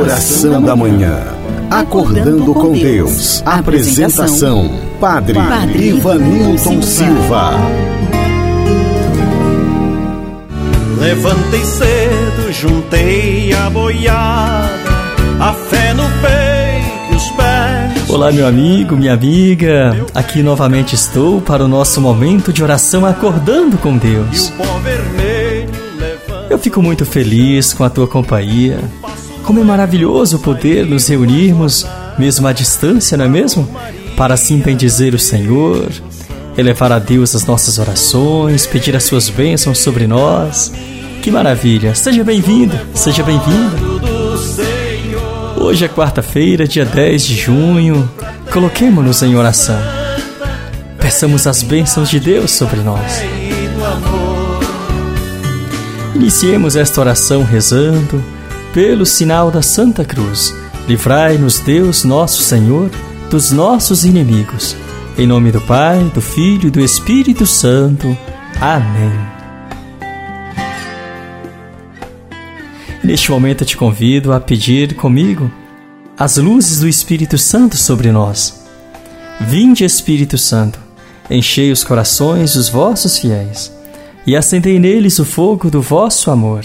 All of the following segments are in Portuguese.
Oração da Manhã. Acordando com Deus. Apresentação: Padre, Padre Ivanilton Silva. Levantei cedo, juntei a boiada, a fé no peito e os pés. Olá, meu amigo, minha amiga. Aqui novamente estou para o nosso momento de oração acordando com Deus. Eu fico muito feliz com a tua companhia. Como é maravilhoso poder nos reunirmos, mesmo à distância, não é mesmo? Para assim bendizer o Senhor, elevar a Deus as nossas orações, pedir as suas bênçãos sobre nós. Que maravilha! Seja bem-vindo, seja bem-vinda. Hoje é quarta-feira, dia 10 de junho. Coloquemos-nos em oração. Peçamos as bênçãos de Deus sobre nós. Iniciemos esta oração rezando pelo sinal da Santa Cruz. Livrai-nos, Deus nosso Senhor, dos nossos inimigos. Em nome do Pai, do Filho e do Espírito Santo. Amém. Neste momento eu te convido a pedir comigo as luzes do Espírito Santo sobre nós. Vinde, Espírito Santo, enchei os corações dos vossos fiéis e acendei neles o fogo do vosso amor.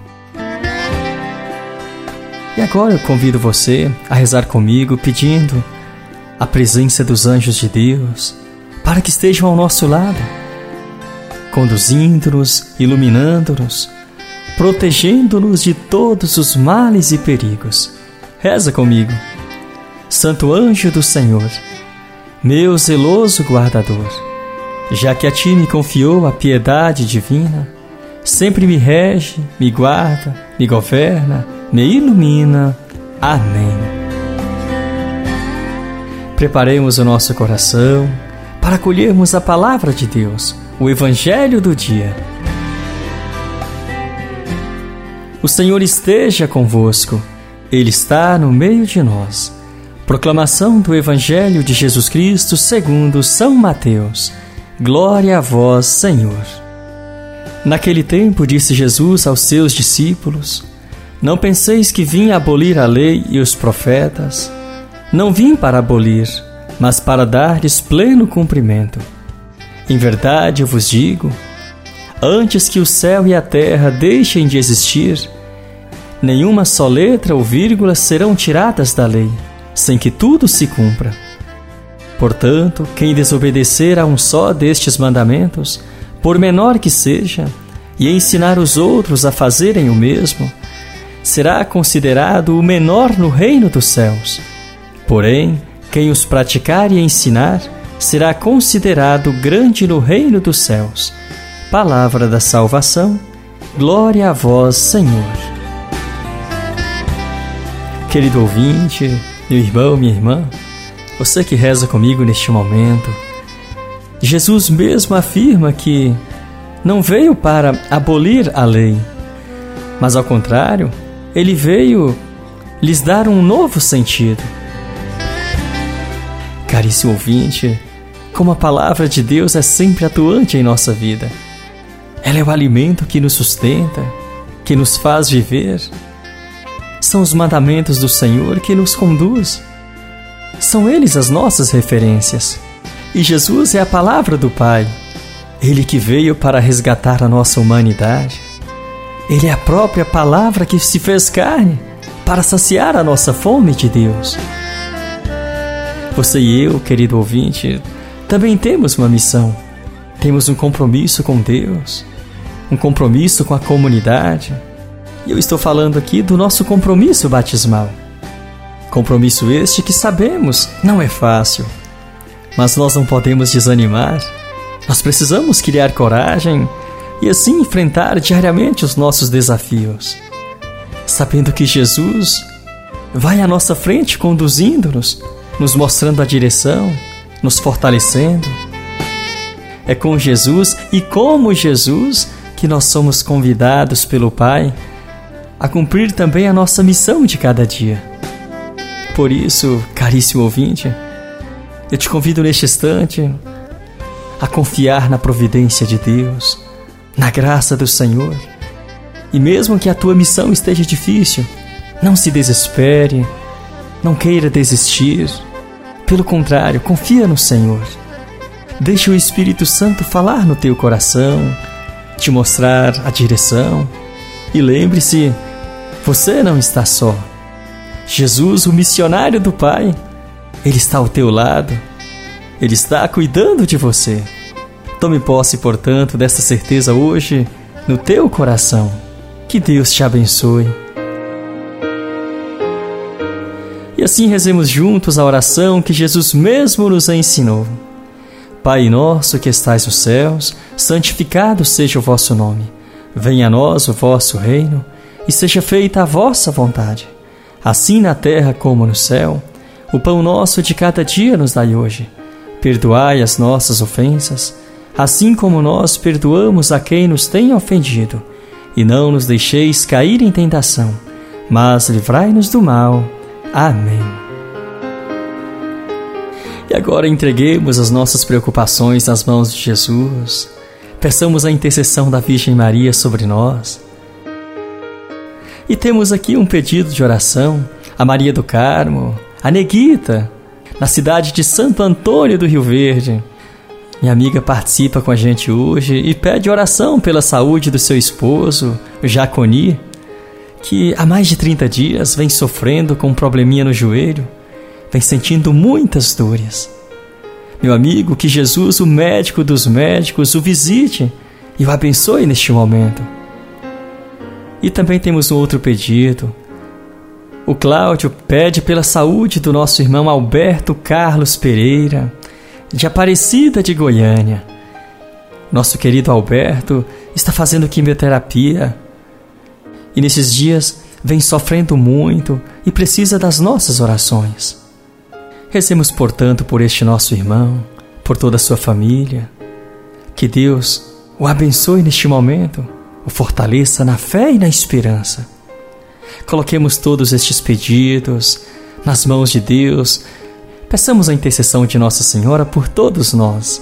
E agora eu convido você a rezar comigo, pedindo a presença dos anjos de Deus para que estejam ao nosso lado, conduzindo-nos, iluminando-nos, protegendo-nos de todos os males e perigos Reza comigo. Santo anjo do Senhor, meu zeloso guardador, já que a ti me confiou a piedade divina, sempre me rege, me guarda, me governa, me ilumina. Amém. Preparemos o nosso coração para acolhermos a palavra de Deus, o Evangelho do dia. O Senhor esteja convosco. Ele está no meio de nós. Proclamação do Evangelho de Jesus Cristo segundo São Mateus. Glória a vós, Senhor. Naquele tempo disse Jesus aos seus discípulos: Não penseis que vim abolir a lei e os profetas. Não vim para abolir, mas para dar-lhes pleno cumprimento. Em verdade eu vos digo: antes que o céu e a terra deixem de existir, nenhuma só letra ou vírgula serão tiradas da lei, sem que tudo se cumpra. Portanto, quem desobedecer a um só destes mandamentos, por menor que seja, e ensinar os outros a fazerem o mesmo, será considerado o menor no reino dos céus. Porém, quem os praticar e ensinar, será considerado grande no reino dos céus. Palavra da salvação. Glória a vós, Senhor. Querido ouvinte, meu irmão, minha irmã, você que reza comigo neste momento, Jesus mesmo afirma que não veio para abolir a lei, mas ao contrário, ele veio lhes dar um novo sentido. Caríssimo ouvinte, como a palavra de Deus é sempre atuante em nossa vida. Ela é o alimento que nos sustenta, que nos faz viver são os mandamentos do Senhor que nos conduz. São eles as nossas referências. E Jesus é a palavra do Pai. Ele que veio para resgatar a nossa humanidade. Ele é a própria palavra que se fez carne para saciar a nossa fome de Deus. Você e eu, querido ouvinte, também temos uma missão. Temos um compromisso com Deus, um compromisso com a comunidade e eu estou falando aqui do nosso compromisso batismal. Compromisso este que sabemos não é fácil, mas nós não podemos desanimar. Nós precisamos criar coragem e assim enfrentar diariamente os nossos desafios, sabendo que Jesus vai à nossa frente conduzindo-nos, nos mostrando a direção, nos fortalecendo. É com Jesus e como Jesus que nós somos convidados pelo Pai a cumprir também a nossa missão de cada dia. Por isso, caríssimo ouvinte, eu te convido neste instante a confiar na providência de Deus, na graça do Senhor. E mesmo que a tua missão esteja difícil, não se desespere, não queira desistir. Pelo contrário, confia no Senhor. Deixe o Espírito Santo falar no teu coração, te mostrar a direção. E lembre-se, você não está só. Jesus, o missionário do Pai, ele está ao teu lado. Ele está cuidando de você. Tome posse, portanto, dessa certeza hoje no teu coração. Que Deus te abençoe. E assim rezemos juntos a oração que Jesus mesmo nos ensinou. Pai nosso que estais nos céus, santificado seja o vosso nome. Venha a nós o vosso reino e seja feita a vossa vontade, assim na terra como no céu. O pão nosso de cada dia nos dai hoje. Perdoai as nossas ofensas, assim como nós perdoamos a quem nos tem ofendido. E não nos deixeis cair em tentação, mas livrai-nos do mal. Amém. E agora entreguemos as nossas preocupações nas mãos de Jesus. Peçamos a intercessão da Virgem Maria sobre nós e temos aqui um pedido de oração a Maria do Carmo, a Neguita, na cidade de Santo Antônio do Rio Verde. Minha amiga participa com a gente hoje e pede oração pela saúde do seu esposo, Jaconi, que há mais de 30 dias vem sofrendo com um probleminha no joelho, vem sentindo muitas dores. Meu amigo, que Jesus, o médico dos médicos, o visite e o abençoe neste momento. E também temos um outro pedido. O Cláudio pede pela saúde do nosso irmão Alberto Carlos Pereira, de Aparecida de Goiânia. Nosso querido Alberto está fazendo quimioterapia e nesses dias vem sofrendo muito e precisa das nossas orações. Rezemos, portanto, por este nosso irmão, por toda a sua família. Que Deus o abençoe neste momento o fortaleça na fé e na esperança. Coloquemos todos estes pedidos nas mãos de Deus. Peçamos a intercessão de Nossa Senhora por todos nós.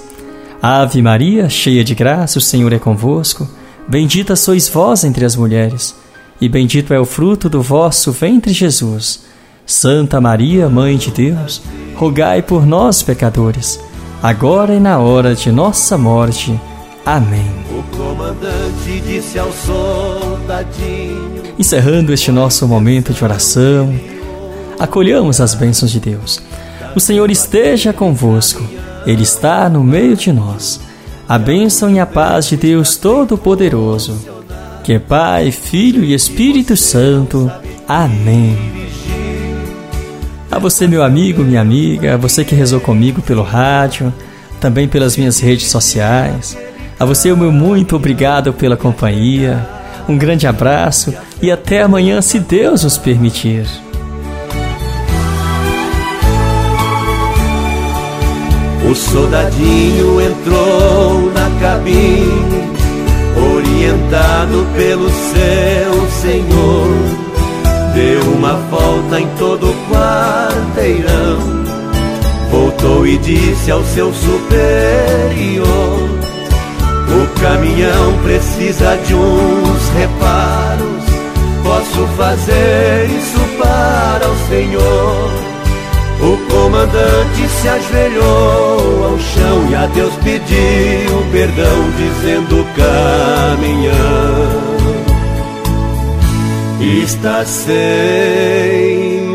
Ave Maria, cheia de graça, o Senhor é convosco. Bendita sois vós entre as mulheres, e bendito é o fruto do vosso ventre, Jesus. Santa Maria, Mãe de Deus, rogai por nós, pecadores, agora e na hora de nossa morte. Amém. O comandante disse ao soldadinho. Encerrando este nosso momento de oração, acolhamos as bênçãos de Deus. O Senhor esteja convosco, Ele está no meio de nós. A bênção e a paz de Deus Todo-Poderoso, que é Pai, Filho e Espírito Santo. Amém. A você, meu amigo, minha amiga, você que rezou comigo pelo rádio, também pelas minhas redes sociais. A você, o meu muito obrigado pela companhia. Um grande abraço e até amanhã, se Deus nos permitir. O soldadinho entrou na cabine, orientado pelo seu senhor. Deu uma volta em todo o quarteirão, voltou e disse ao seu superior o caminhão precisa de uns reparos. Posso fazer isso para o Senhor. O comandante se ajoelhou ao chão e a Deus pediu perdão, dizendo: caminhão está sem